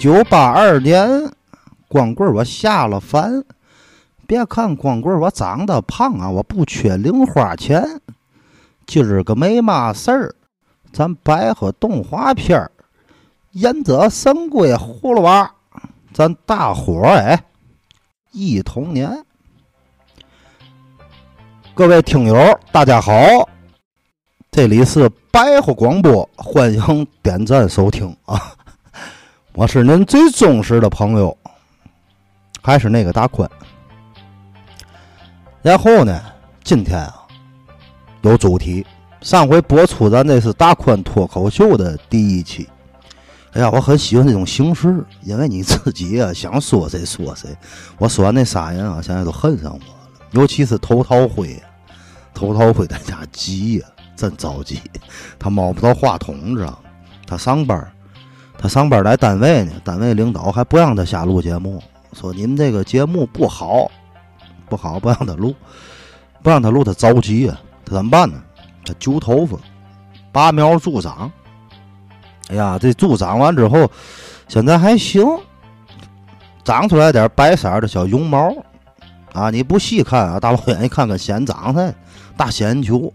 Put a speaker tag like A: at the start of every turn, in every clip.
A: 一九八二年，光棍我下了凡。别看光棍我长得胖啊，我不缺零花钱。今儿个没嘛事儿，咱摆个动画片儿，《忍者神龟葫芦娃》，咱大伙儿哎忆童年。各位听友，大家好，这里是白话广播，欢迎点赞收听啊！我是您最忠实的朋友，还是那个大宽。然后呢，今天啊有主题，上回播出咱这是大宽脱口秀的第一期。哎呀，我很喜欢这种形式，因为你自己啊想说谁说谁。我说完那仨人啊，现在都恨上我了，尤其是头涛辉，头涛辉在家急呀，真着急，他摸不到话筒，知道吗他上班。他上班在单位呢，单位领导还不让他瞎录节目，说你们这个节目不好，不好，不让他录，不让他录，他着急啊，他怎么办呢？他揪头发，拔苗助长。哎呀，这助长完之后，现在还行，长出来点白色的小绒毛啊！你不细看啊，大老远一看跟仙长似的，大仙球，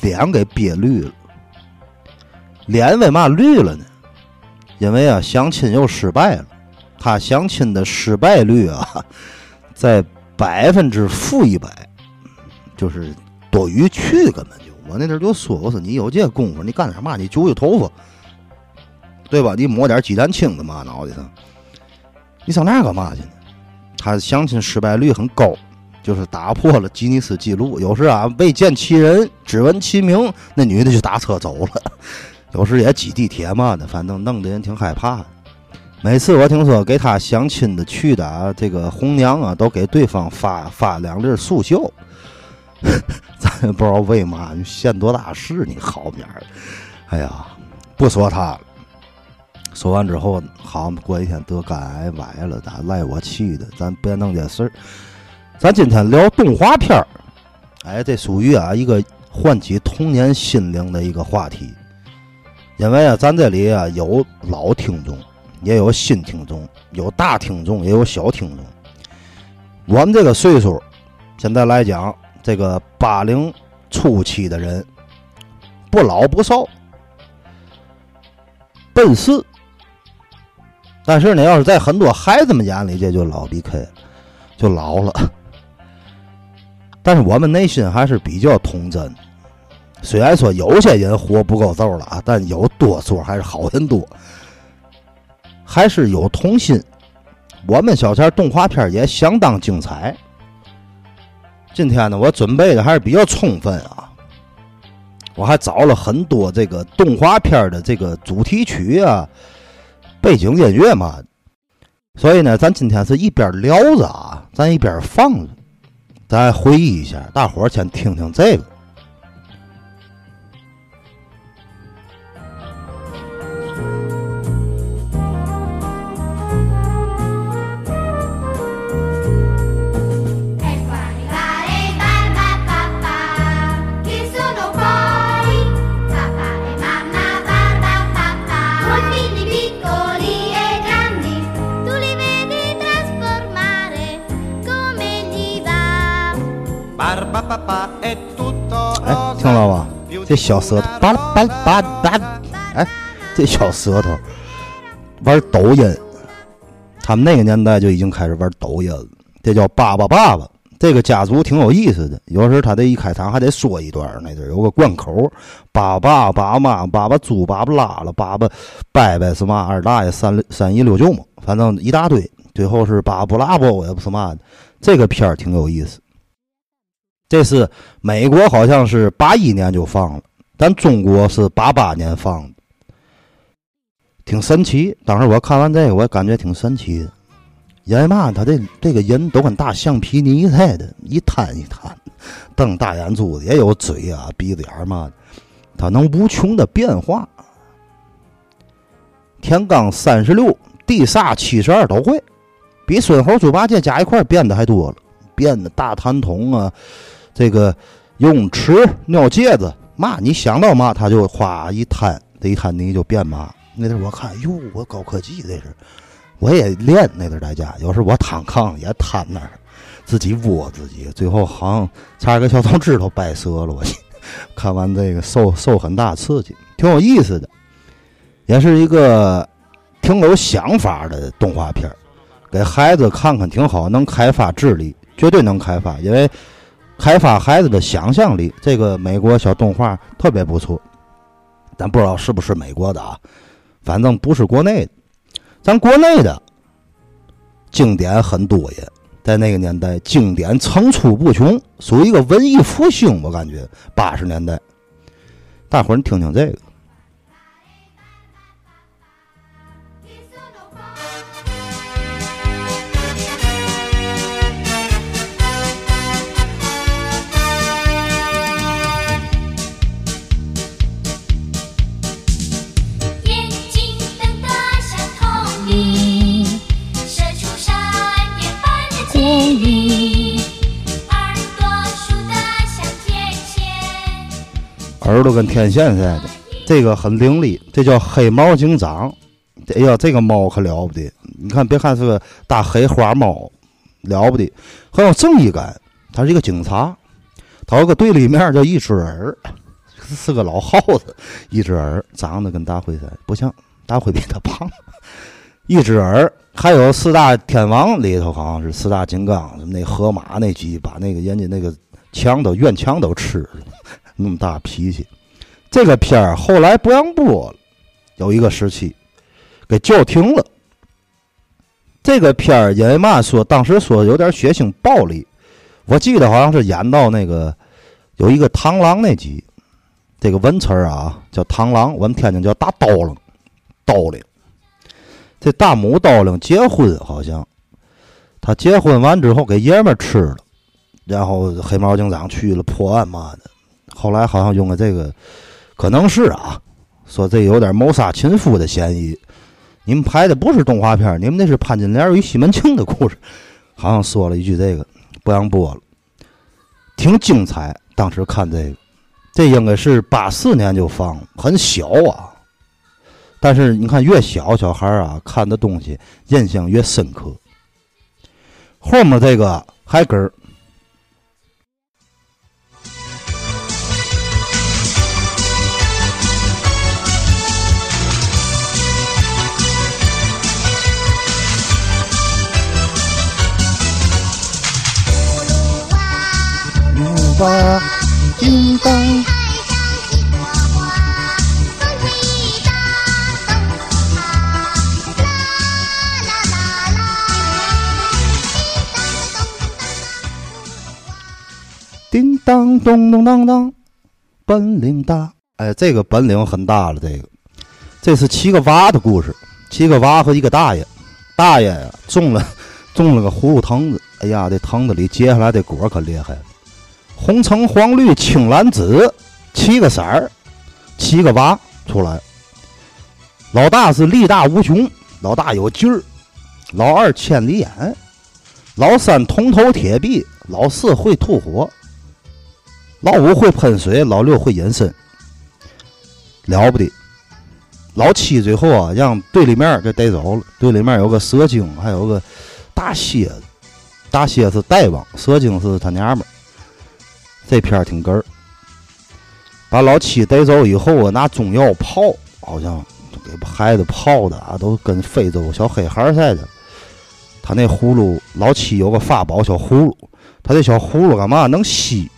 A: 脸给憋绿了。脸为嘛绿了呢？因为啊，相亲又失败了，他相亲的失败率啊，在百分之负一百，就是多余去，根本就。我那阵就说，我说你有这功夫，你干点嘛？你揪揪头发，对吧？你抹点鸡蛋清子嘛脑袋上，你上那干嘛去呢？他相亲失败率很高，就是打破了吉尼斯纪录。有时啊，未见其人，只闻其名，那女的就打车走了。有时也挤地铁嘛的，反正弄得人挺害怕。每次我听说给他相亲的去的啊这个红娘啊，都给对方发发两粒速效。咱也不知道为嘛，你现多大事？你好面儿。哎呀，不说他了。说完之后，好过一天得肝癌崴了，咋赖我气的？咱别弄这事儿。咱今天聊动画片儿。哎，这属于啊一个唤起童年心灵的一个话题。因为啊，咱这里啊有老听众，也有新听众，有大听众，也有小听众。我们这个岁数，现在来讲，这个八零初期的人，不老不少，奔四。但是呢，要是在很多孩子们眼里，这就老逼 K，就老了。但是我们内心还是比较童真。虽然说有些人活不够揍了啊，但有多数还是好人多，还是有童心。我们小前动画片也相当精彩。今天呢，我准备的还是比较充分啊，我还找了很多这个动画片的这个主题曲啊、背景音乐嘛。所以呢，咱今天是一边聊着啊，咱一边放着，咱回忆一下。大伙先听听这个。哎，听了吧？这小舌头，巴拉巴拉巴拉，哎，这小舌头玩抖音，他们那个年代就已经开始玩抖音了。这叫爸爸爸爸，这个家族挺有意思的。有时候他这一开场还得说一段，那阵有个贯口：爸爸、爸妈、爸爸猪、爸爸拉了、爸爸伯伯是嘛？二大爷、三三姨、六舅母，反正一大堆。最后是爸爸不拉不，也不是嘛的。这个片儿挺有意思。这是美国，好像是八一年就放了，咱中国是八八年放的，挺神奇。当时我看完这个，我也感觉挺神奇的。因为嘛，他这这个人都跟大橡皮泥似的，一摊一摊，瞪大眼珠子，也有嘴啊、鼻子眼嘛，他能无穷的变化。天罡三十六，地煞七十二都会，比孙猴、猪八戒加一块变的还多了，变的大痰桶啊。这个游泳池、尿介子嘛，你想到嘛，他就哗一摊，这一摊泥就变嘛。那阵儿我看，哟，我高科技这是，我也练那阵儿在家，有时我躺炕也瘫那儿，自己窝自己，最后好像差点给小手指头掰折了。我看完这个受受很大刺激，挺有意思的，也是一个挺有想法的动画片儿给孩子看看挺好，能开发智力，绝对能开发，因为开发孩子的想象力。这个美国小动画特别不错，咱不知道是不是美国的啊，反正不是国内的。咱国内的经典很多呀，在那个年代经典层出不穷，属于一个文艺复兴。我感觉八十年代，大伙儿你听听这个。耳朵跟天线似的，这个很伶俐，这叫黑猫警长。哎呀，这个猫可了不得！你看，别看是个大黑花猫，了不得，很有正义感。他是一个警察，他有个对立面叫一只耳，是个老耗子。一只耳长得跟大灰似的，不像大灰比他胖。一只耳，还有四大天王里头好像是四大金刚，那河马那集把那个人家那个墙都院墙都吃了。那么大脾气，这个片儿后来不让播了，有一个时期给叫停了。这个片儿因为嘛说，当时说有点血腥暴力，我记得好像是演到那个有一个螳螂那集，这个文词儿啊叫螳螂，我们天津叫大刀郎，刀郎。这大母刀郎结婚好像，他结婚完之后给爷们吃了，然后黑猫警长去了破案嘛的。后来好像用了这个，可能是啊，说这有点谋杀亲夫的嫌疑。你们拍的不是动画片，你们那是潘金莲与西门庆的故事。好像说了一句这个不让播了，挺精彩。当时看这个，这应该是八四年就放，很小啊。但是你看，越小小孩啊，看的东西印象越深刻。后面这个还跟儿。叮当。叮当咚咚当当，本领大。哎，这个本领很大了。这个，这是七个娃的故事。七个娃和一个大爷，大爷呀种了种了个葫芦藤子。哎呀，这藤子里结下来的果可厉害了。红橙黄绿青蓝紫，七个色儿，七个娃出来。老大是力大无穷，老大有劲儿；老二千里眼，老三铜头铁臂，老四会吐火，老五会喷水，老六会隐身。了不得！老七最后啊，让队里面给逮走了。队里面有个蛇精，还有个大蝎子。大蝎子大王，蛇精是他娘们儿。这片儿挺哏儿，把老七带走以后我，拿中药泡，好像给孩子泡的啊，都跟非洲小黑孩似的。他那葫芦，老七有个法宝小葫芦，他这小葫芦干嘛能吸？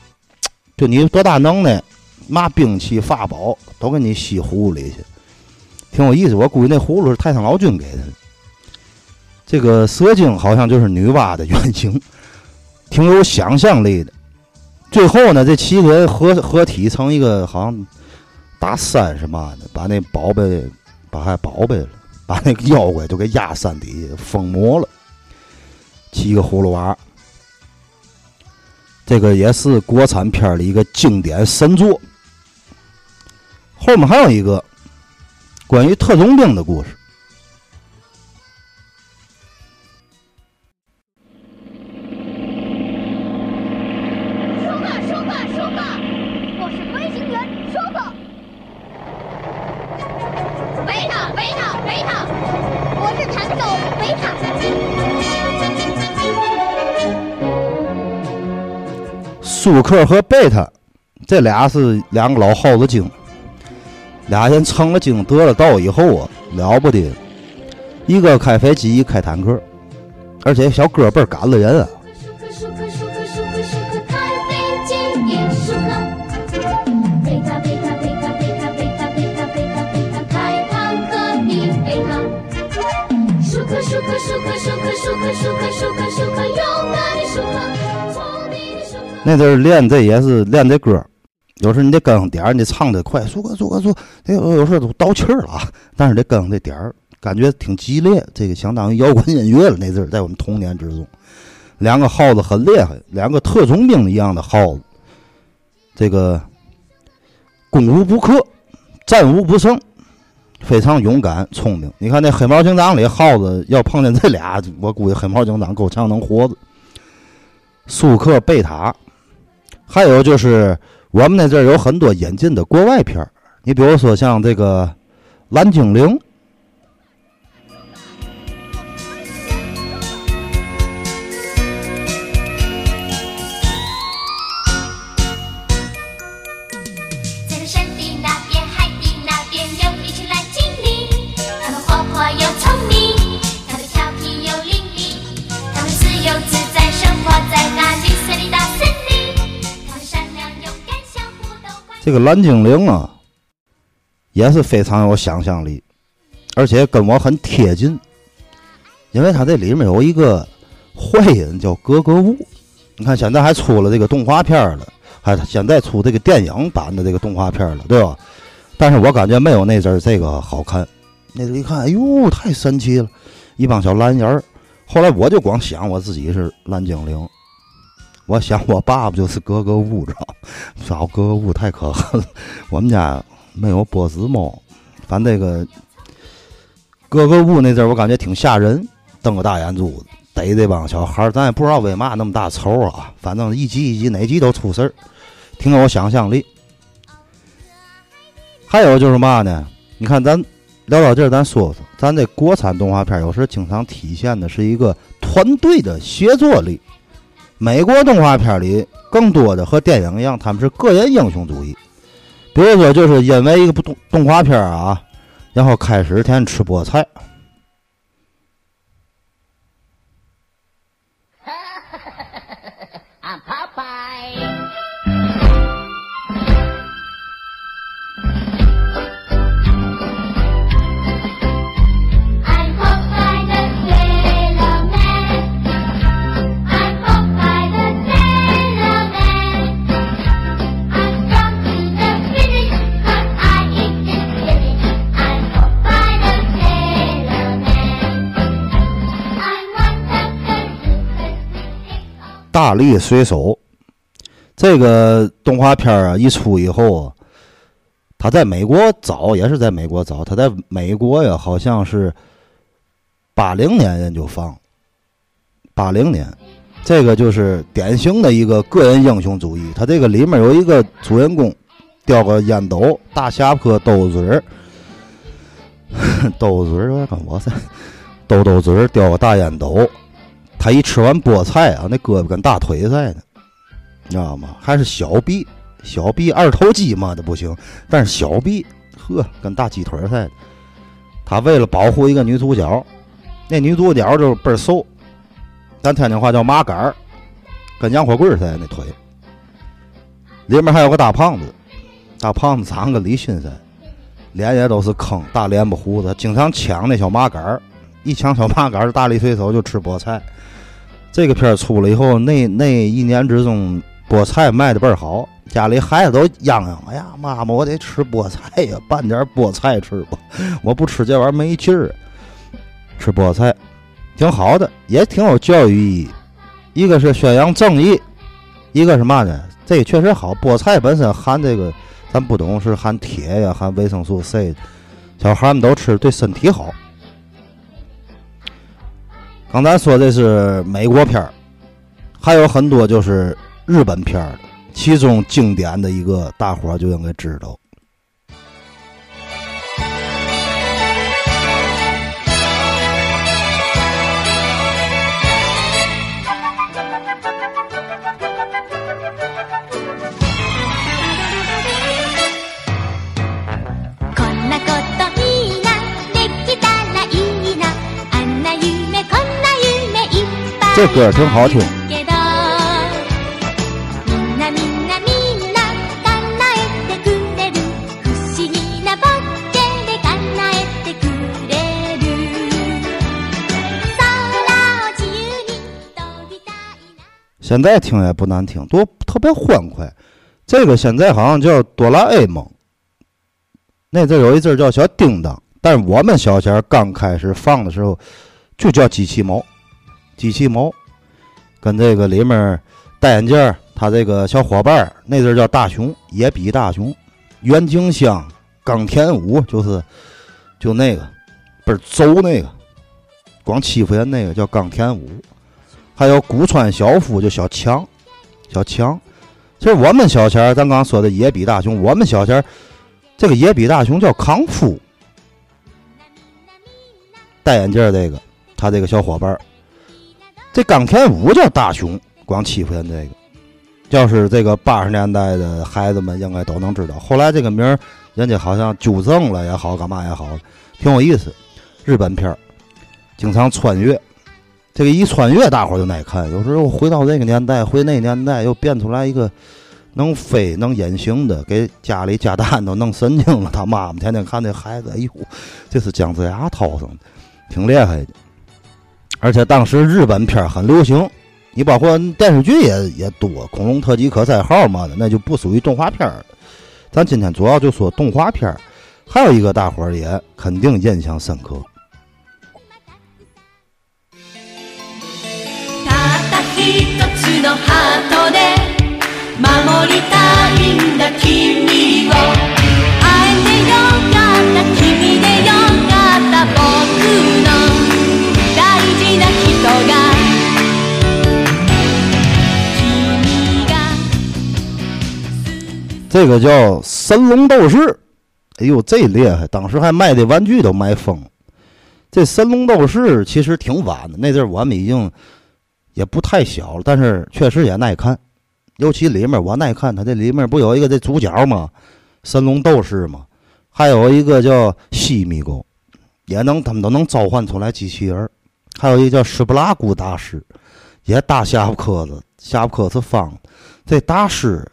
A: 就你多大能耐，嘛兵器法宝都给你吸葫芦里去，挺有意思。我估计那葫芦是太上老君给的。这个蛇精好像就是女娲的原型，挺有想象力的。最后呢，这七个人合合体成一个好像大山是嘛的，把那宝贝，把还宝贝了，把那个妖怪都给压山底下封魔了。七个葫芦娃，这个也是国产片的一个经典神作。后面还有一个关于特种兵的故事。舒克和贝塔，这俩是两个老耗子精，俩人成了精得了道以后啊，了不得，一个开飞机，一开坦克，而且小哥倍儿赶了人啊。
B: 舒克舒克舒克舒克开飞机也舒克，贝塔贝塔贝塔贝塔贝塔贝塔贝塔贝塔开坦克比贝塔，舒克舒克舒克舒
A: 那阵儿练这也是练这歌，有时你得跟上点儿，你唱得快，舒克舒克舒，这有有时候都倒气儿了。但是得跟上这点儿，感觉挺激烈，这个相当于摇滚音乐了。那阵儿在我们童年之中，两个耗子很厉害，两个特种兵一样的耗子，这个攻无不克，战无不胜，非常勇敢聪明。你看那黑猫警长里耗子要碰见这俩，我估计黑猫警长够呛能活着。苏克贝塔。还有就是，我们那阵儿有很多引进的国外片儿，你比如说像这个《蓝精灵》，
B: 这
A: 个蓝精灵啊，也是非常有想象力，而且跟我很贴近，因为它这里面有一个坏人叫格格巫。你看现在还出了这个动画片了，还现在出这个电影版的这个动画片了，对吧？但是我感觉没有那阵儿这个好看。那阵儿一看，哎呦，太神奇了，一帮小蓝人儿。后来我就光想我自己是蓝精灵，我想我爸爸就是格格巫，知道？找格格巫太可恨了。我们家没有波子猫，反正这个格格巫那阵儿我感觉挺吓人，瞪个大眼珠子逮这帮小孩儿，咱也不知道为嘛那么大仇啊。反正一集一集哪集都出事儿，挺有想象力。还有就是嘛呢？你看咱聊到这儿，咱说说咱这国产动画片有时经常体现的是一个团队的协作力。美国动画片里更多的和电影一样，他们是个人英雄主义。比如说，就是因为一个不动动画片啊，然后开始天天吃菠菜。大力水手这个动画片啊一出以后啊，他在美国早也是在美国早，他在美国呀好像是八零年人就放，八零年，这个就是典型的一个个人英雄主义。他这个里面有一个主人公，叼个烟斗，大下坡兜嘴儿，兜嘴儿有点跟我似的，兜兜嘴儿，叼个大烟斗。他一吃完菠菜啊，那胳膊跟大腿似的，你知道吗？还是小臂，小臂二头肌嘛的不行，但是小臂，呵，跟大鸡腿似的。他为了保护一个女主角，那女主角就倍儿瘦，咱天津话叫麻杆儿，跟洋火棍似的那腿。里面还有个大胖子，大胖子长跟李迅似的，脸也都是坑，大脸巴胡子，经常抢那小麻杆儿，一抢小麻杆，大力水手就吃菠菜。这个片儿出了以后，那那一年之中，菠菜卖的倍儿好，家里孩子都嚷嚷：“哎呀，妈妈，我得吃菠菜呀，拌点菠菜吃吧，我不吃这玩意儿没劲儿。”吃菠菜挺好的，也挺有教育意义。一个是宣扬正义，一个是嘛呢？这个确实好，菠菜本身含这个，咱不懂是含铁呀，含维生素 C，小孩们都吃，对身体好。刚才说的是美国片儿，还有很多就是日本片儿，其中经典的一个，大伙儿就应该知道。
B: 飛びたいな
A: 现在听也不难听，多特别欢快。这个现在好像叫哆啦 A 梦，那阵儿有一阵儿叫小叮当，但是我们小前儿刚开始放的时候就叫机器猫， 机器猫，跟这个里面戴眼镜儿，他这个小伙伴儿那阵儿叫大熊，野比大熊，袁景香、冈田武就是就那个不是周那个，光欺负人那个叫冈田武。还有古川小夫，就小强，小强。其实我们小前儿，咱刚说的野比大雄，我们小前儿这个野比大雄叫康夫，戴眼镜儿这个，他这个小伙伴儿，这冈田武叫大雄，光欺负人这个。要是这个八十年代的孩子们应该都能知道，后来这个名儿人家好像纠正了也好，干嘛也好，挺有意思。日本片儿经常穿越，这个一穿越，大伙儿就爱看。有时候回到这个年代，回那个年代，又变出来一个能飞能隐形的，给家里家蛋都弄神经了。他妈妈天天看那孩子，哎呦，这是姜子牙掏上的，挺厉害的。而且当时日本片儿很流行，你包括电视剧也也多，《恐龙特级可赛号》嘛的，那就不属于动画片儿了。咱今天主要就说动画片儿，还有一个大伙儿也肯定印象深刻。
C: たった一つのハートで守りたいんだ君を会えてよかった君でよかった僕の大事な人が君が
A: 这个叫神龙斗士，哎呦，这厉害！当时还卖的玩具都卖疯。这神龙斗士其实挺晚的，那阵儿我们已经也不太小了，但是确实也耐看。尤其里面我耐看，它这里面不有一个这主角吗？神龙斗士嘛，还有一个叫西米狗，也能他们都能召唤出来机器人儿。还有一个叫史布拉古大师，也打下巴磕子，下巴磕是方的。这大师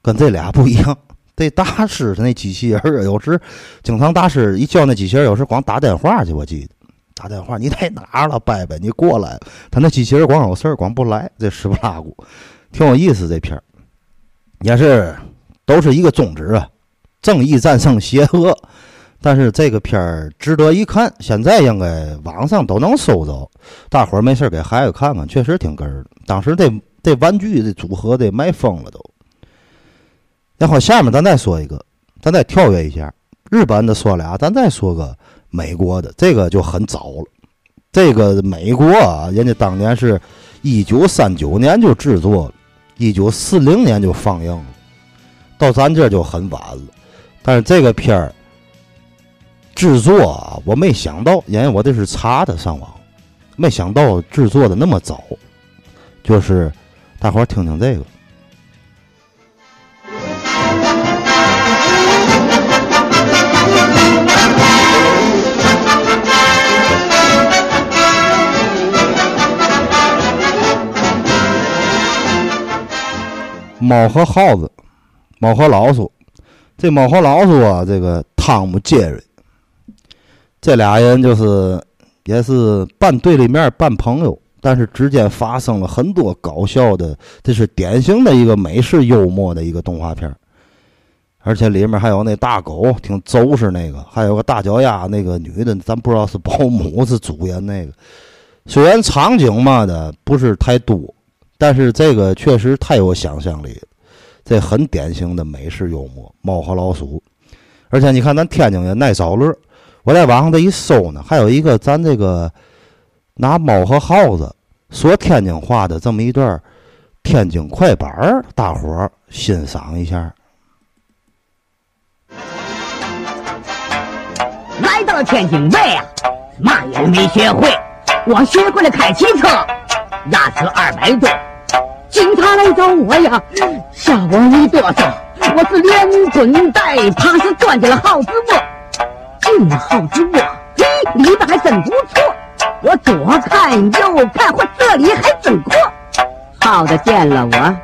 A: 跟这俩不一样。这大师他那机器人儿，有时经常大师一叫那机器人，有时光打电话去，我记得打电话，你在哪儿了，伯伯，你过来。他那机器人光有事儿，光不来。这史布拉古挺有意思，这片儿也是都是一个宗旨啊，正义战胜邪恶。但是这个片儿值得一看，现在应该网上都能搜着，大伙儿没事儿给孩子看看，确实挺哏儿的。当时这这玩具的组合得卖疯了都。然后下面咱再说一个，咱再跳跃一下，日本的说俩，咱再说个美国的，这个就很早了。这个美国啊，人家当年是一九三九年就制作了，一九四零年就放映了，到咱这就很晚了。但是这个片儿制作啊，我没想到，因为我这是查的上网，没想到制作的那么早。就是大伙听听这个。猫和耗子，猫和老鼠。这猫和老鼠啊，这个汤姆杰瑞，这俩人就是也是半对立面半朋友，但是之间发生了很多搞笑的，这是典型的一个美式幽默的一个动画片而且里面还有那大狗，挺周实那个，还有个大脚丫那个女的，咱不知道是保姆是主演那个。虽然场景嘛的不是太多，但是这个确实太有想象力。这很典型的美式幽默，猫和老鼠。而且你看，咱天津也爱找乐。我在网上这一搜呢，还有一个咱这个拿猫和耗子说天津话的这么一段天津快板儿，大伙儿欣赏一下。
D: 来到了天津卫啊，嘛也没学会，我学会了开汽车，压车二百多。警察来找我呀，吓我一哆嗦。我是连滚带爬是钻进了耗子窝，进了耗子窝，嘿，里边还真不错。我左看右看，我这里还真阔。耗子见了我，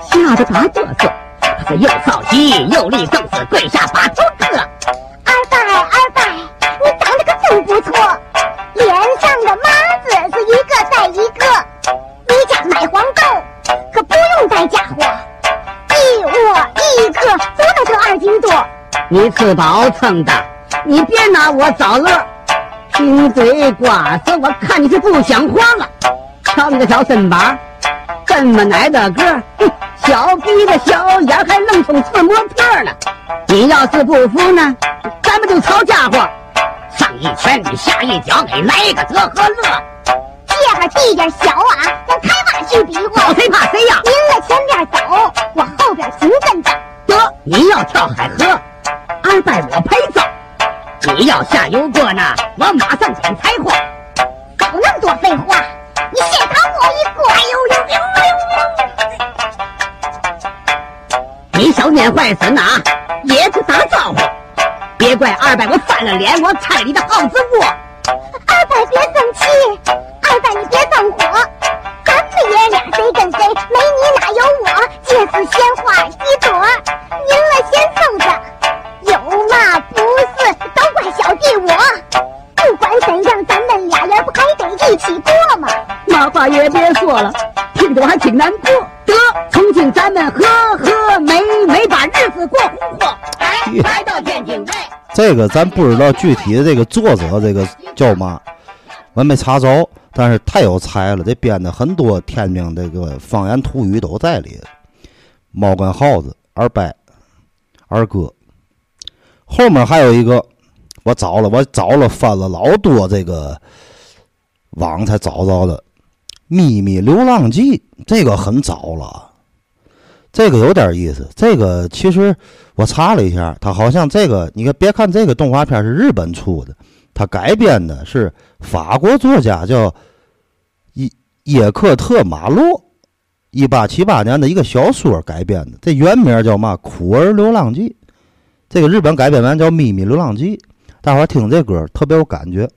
D: 吓得打哆嗦，他是又着急又立正式跪下把头磕。
B: 二伯二伯，你长得可真不错，脸上的麻子是一个带一个。你家卖黄豆可不用带家伙，一窝一颗足能得二斤多。
D: 你吃饱撑的，你别拿我找乐。贫嘴瓜子，我看你是不想活了。瞧你这小身板，这么矮的个，哼小鼻子小眼儿，还愣充次模特呢。你要是不服呢，咱们就吵家伙，上一拳你下一脚，给来个得和乐。
B: 这个地点小啊，咱开挖去比划。
D: 找谁怕谁呀？
B: 您在前边走，我后边紧跟着。
D: 得，您要跳海河，二拜我陪葬。你要下油锅呢，我马上捡柴火。
B: 搞那么多废话，你先打我一个。哎呦呦呦呦！
D: 你小念坏孙呐，也去打招呼。别怪二伯我翻了脸，我拆你的耗子窝。
B: 二伯别生气，二伯你别上了，
D: 听着我还挺难过。得，从今咱们和和美美把日子过红火。哎，来到天津卫。
A: 这个咱不知道具体的这个作者这个叫嘛，我没查着，但是太有才了，这编的很多天津这个方言土语都在里。猫跟耗子，二伯，二哥，后面还有一个，我找了，我找了翻了老多这个网才找着的，《秘密流浪记》，这个很早了。这个有点意思，这个其实我查了一下，它好像这个，你看，别看这个动画片是日本出的，它改编的是法国作家叫耶耶克特马洛，一八七八年的一个小说改编的，这原名叫嘛《苦儿流浪记》，这个日本改编完叫《秘密流浪记》，大伙儿听这歌特别有感觉。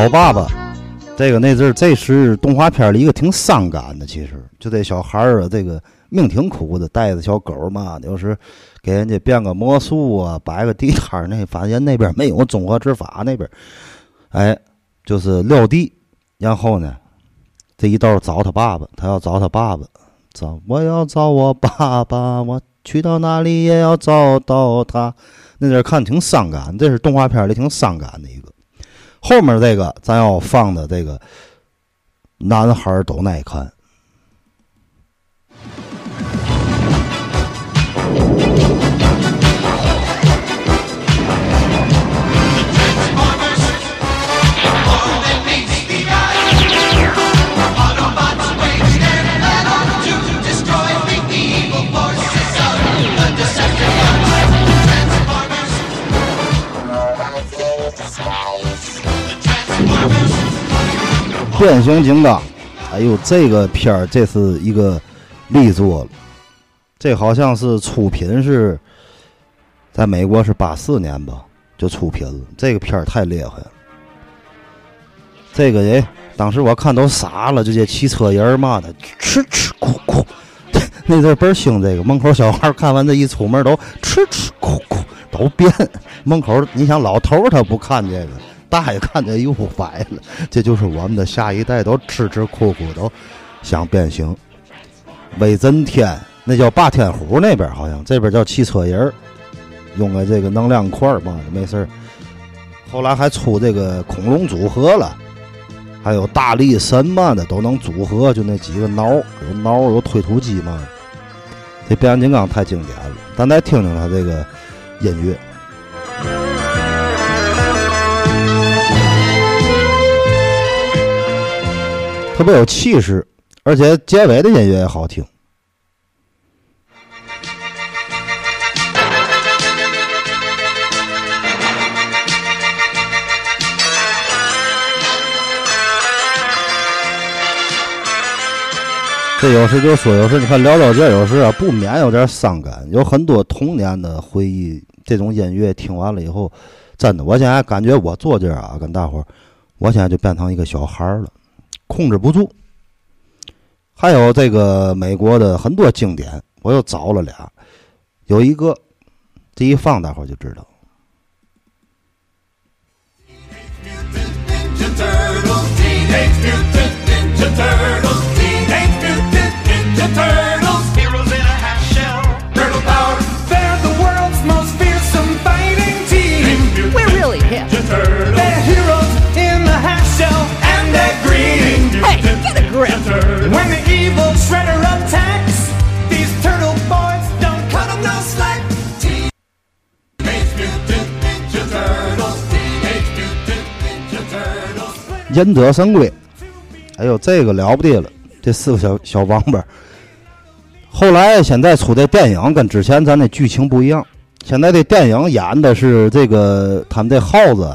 B: 找爸爸
A: 这个那阵儿，这是动画片里一个挺伤感的，其实就这小孩儿啊，这个命挺苦的，带着小狗嘛，有时给人家变个魔术啊，摆个地摊儿，那发现那边没有综合执法那边，哎，就是撂地，然后呢，这一道找他爸爸，他要找他爸爸，找我要找我爸爸，我去到哪里也要找到他。那阵儿看挺伤感，这是动画片里挺伤感的一个。后面这个咱要放的这个，男孩都耐看。变形金刚，哎呦，这个片儿这是一个力作了，这好像是出品是，在美国是八四年吧就出品了，这个片儿太厉害了。这个人当时我看都傻了，就这汽车人儿嘛的，吃吃哭哭，那阵倍儿兴这个，门口小孩看完这一出门都吃吃哭哭，都变。门口你想老头儿他不看这个，大爷看见又歪了。这就是我们的下一代都吃吃苦苦都想变形。威震天那叫霸天虎那边好像，这边叫汽车人，用个这个能量块嘛，没事儿。后来还出这个恐龙组合了，还有大力神嘛的都能组合，就那几个挠，有挠有推土机嘛。这变形金刚太经典了，咱再听听他这个音乐。特别有气势，而且结尾的音乐也好听。这有时就说，有时你看聊到这，有时啊不免有点伤感，有很多童年的回忆。这种音乐听完了以后，真的，我现在感觉我坐这啊，跟大伙，我现在就变成一个小孩了，控制不住。还有这个美国的很多经典，我又找了俩，有一个这一放，大伙儿就知道。
E: Turtles.
A: 忍者神龟，哎呦，这个了不得了！这四个小小王八。后来现在出的电影跟之前咱那剧情不一样，现在这电影演的是这个他们这耗子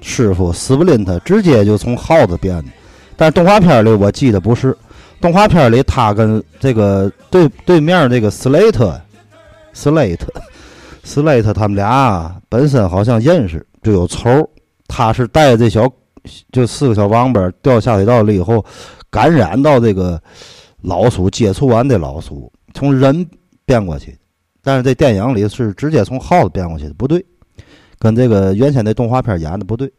A: 师傅斯布林特直接就从耗子变的，但是动画片里我记得不是，动画片里他跟这个对对面这个斯雷特，斯雷特，斯雷特他们俩本身好像认识，就有仇。他是带这小就四个小王八掉下水道里以后，感染到这个老鼠，接触完这老鼠，从人变过去。但是这电影里是直接从耗子变过去的，不对，跟这个原先的动画片演的不对。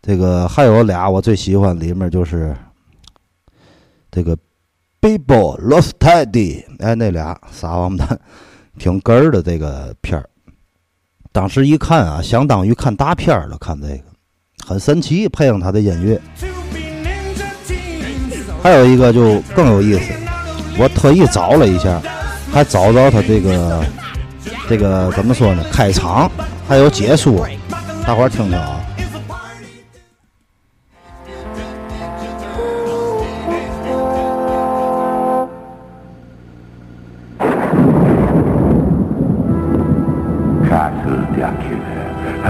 A: 这个还有俩我最喜欢，里面就是这个 Bibo Lost Teddy，哎，那俩傻王八蛋，挺哏儿的这个片儿。当时一看啊，相当于看大片儿了，看这个很神奇，配上他的音乐。还有一个就更有意思，我特意找了一下，还找着他这个这个怎么说呢？开场还有结束，大伙儿听听啊。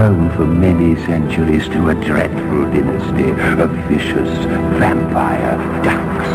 F: Home for many centuries to a dreadful dynasty of vicious vampire ducks,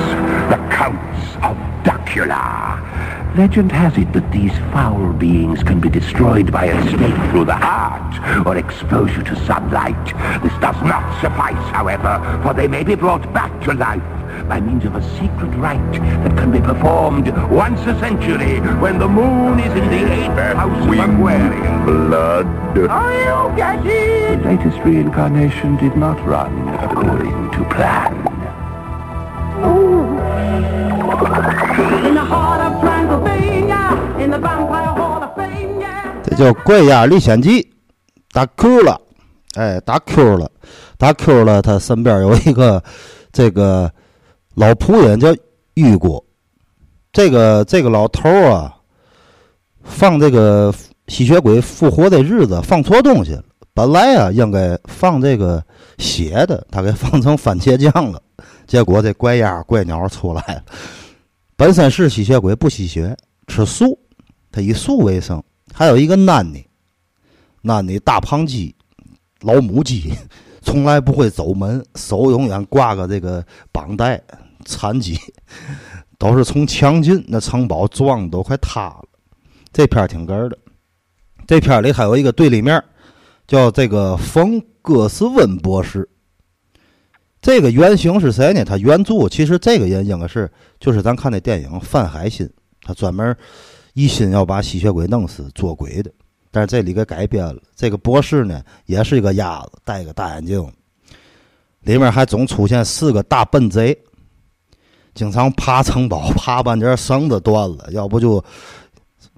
F: the Counts of Dracula. Legend has it that these foul beings can be destroyed by a stake through the heart or exposure to sunlight. This does not suffice, however, for they may be brought back to life by means of a secret rite that can be performed once a century when the moon is in the eighth house of Aquarian blood. Are you getting? The latest reincarnation did not run according to plan.
E: In the heart
A: 这叫《怪鸭历险记》，打 Q 了，哎，打 Q 了，打 Q 了。他身边有一个这个老仆人叫玉国，这个这个老头儿啊，放这个吸血鬼复活的日子放错东西了。本来啊应该放这个血的，他给放成番茄酱了。结果这怪鸭怪鸟出来了，本身是吸血鬼，不吸血，吃素，他以素为生。还有一个男的，男的大胖鸡，老母鸡，从来不会走门，手永远挂个这个绑带，残疾，都是从墙进，那城堡撞的都快塌了。这片挺哏儿的，这片里还有一个对立面，叫这个冯戈斯温博士。这个原型是谁呢？他原著其实这个人应该是就是咱看那电影《范海辛》，他专门一心要把吸血鬼弄死，做鬼的。但是这里给改编了。这个博士呢，也是一个鸭子，戴个大眼镜，里面还总出现四个大笨贼，经常爬城堡，爬半截绳子断了，要不就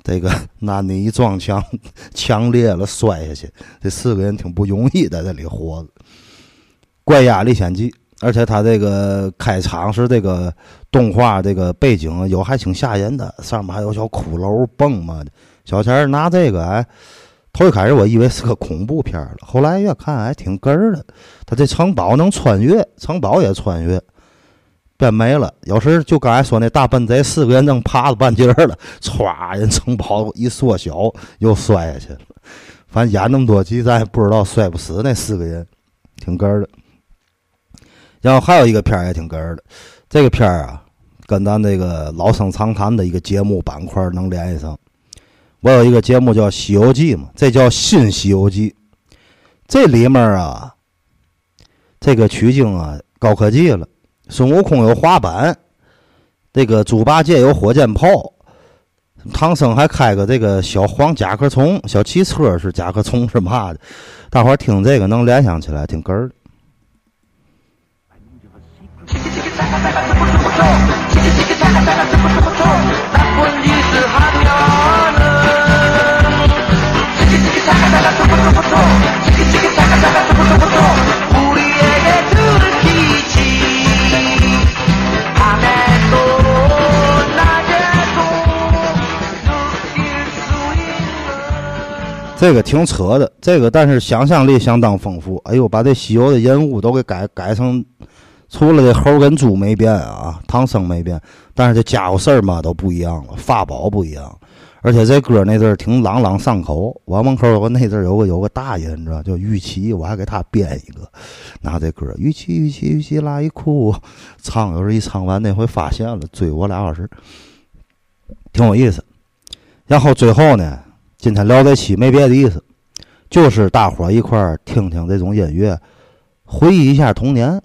A: 这个拿你一撞墙，墙裂了摔下去。这四个人挺不容易在这里活着，《怪鸭历险记》，而且他这个开场是这个动画，这个背景有还挺吓人的，上面还有小骷髅蹦嘛的。小钱儿拿这个哎，头一开始我以为是个恐怖片儿了，后来越看还挺哏儿的。他这城堡能穿越，城堡也穿越，变没了。有时就刚才说那大笨贼，四个人正爬了半截儿了，歘，人城堡一缩小，又摔下去了。反正演那么多集，咱也不知道摔不死那四个人，挺哏儿的。然后还有一个片儿也挺哏儿的，这个片儿啊，跟咱这个老生常谈的一个节目板块能联系上。我有一个节目叫《西游记》嘛，这叫《新西游记》，这里面啊，这个取经啊高科技了。孙悟空有滑板，这个猪八戒有火箭炮，唐僧还开个这个小黄甲壳虫小汽车是甲壳虫是嘛的？大伙儿听这个能联想起来，挺哏儿的。这个挺扯的，这个但是想象力相当丰富。哎呦，把这西游的人物都给改改成，除了这猴跟猪没变啊，唐僧没变，但是这家伙事儿嘛都不一样了，法宝不一样。而且这歌那阵儿挺朗朗上口，我门口有个。那阵儿有个。有个。大爷，你知道叫玉琪，我还给他编一个，拿这歌玉琪玉琪玉琪拉一哭，唱有时候一唱完那回发现了，追我俩小时，挺有意思。然后最后呢，今天聊这期没别的意思，就是大伙儿一块儿听听这种音乐，回忆一下童年，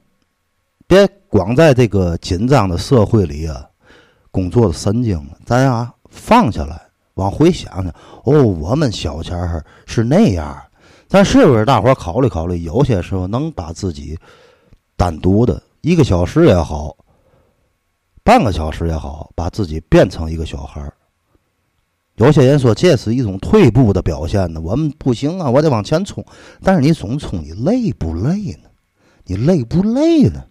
A: 别光在这个。紧张的社会里啊，工作的神经，咱呀放下来。往回想想，哦，我们小前儿是那样，咱是不是大伙儿考虑考虑？有些时候能把自己单独的一个小时也好，半个小时也好，把自己变成一个小孩儿。有些人说这是一种退步的表现呢，我们不行啊，我得往前冲。但是你总冲，你累不累呢？你累不累呢？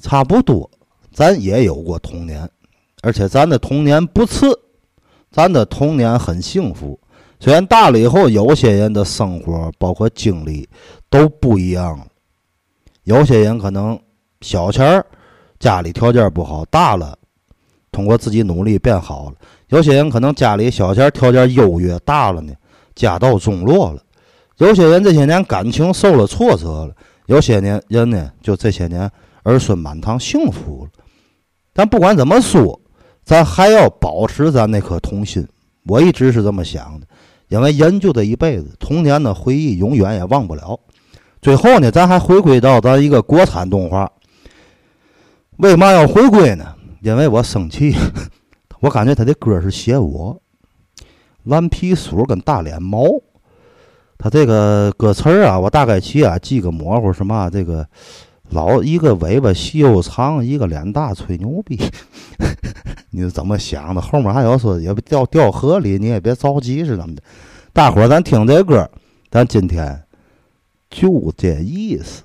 A: 差不多，咱也有过童年，而且咱的童年不次。咱的童年很幸福，虽然大了以后，有些人的生活包括经历都不一样了。有些人可能小前儿家里条件不好，大了通过自己努力变好了；有些人可能家里小前儿条件优越，大了呢家道中落了；有些人这些年感情受了挫折了；有些年人呢就这些年儿孙满堂，幸福了。但不管怎么说。咱还要保持咱那颗童心，我一直是这么想的，因为人就这一辈子，童年的回忆永远也忘不了。最后呢，咱还回归到咱一个国产动画，为嘛要回归呢？因为我生气，我感觉他的歌是写我，顽皮鼠跟大脸猫，他这个歌词儿啊，我大概其啊记个模糊是嘛？这个老一个尾巴细又长，一个脸大吹牛逼。你是怎么想的？后面还有说也不掉掉河里，你也别着急是怎么的？大伙儿咱听这歌，咱今天就这意思。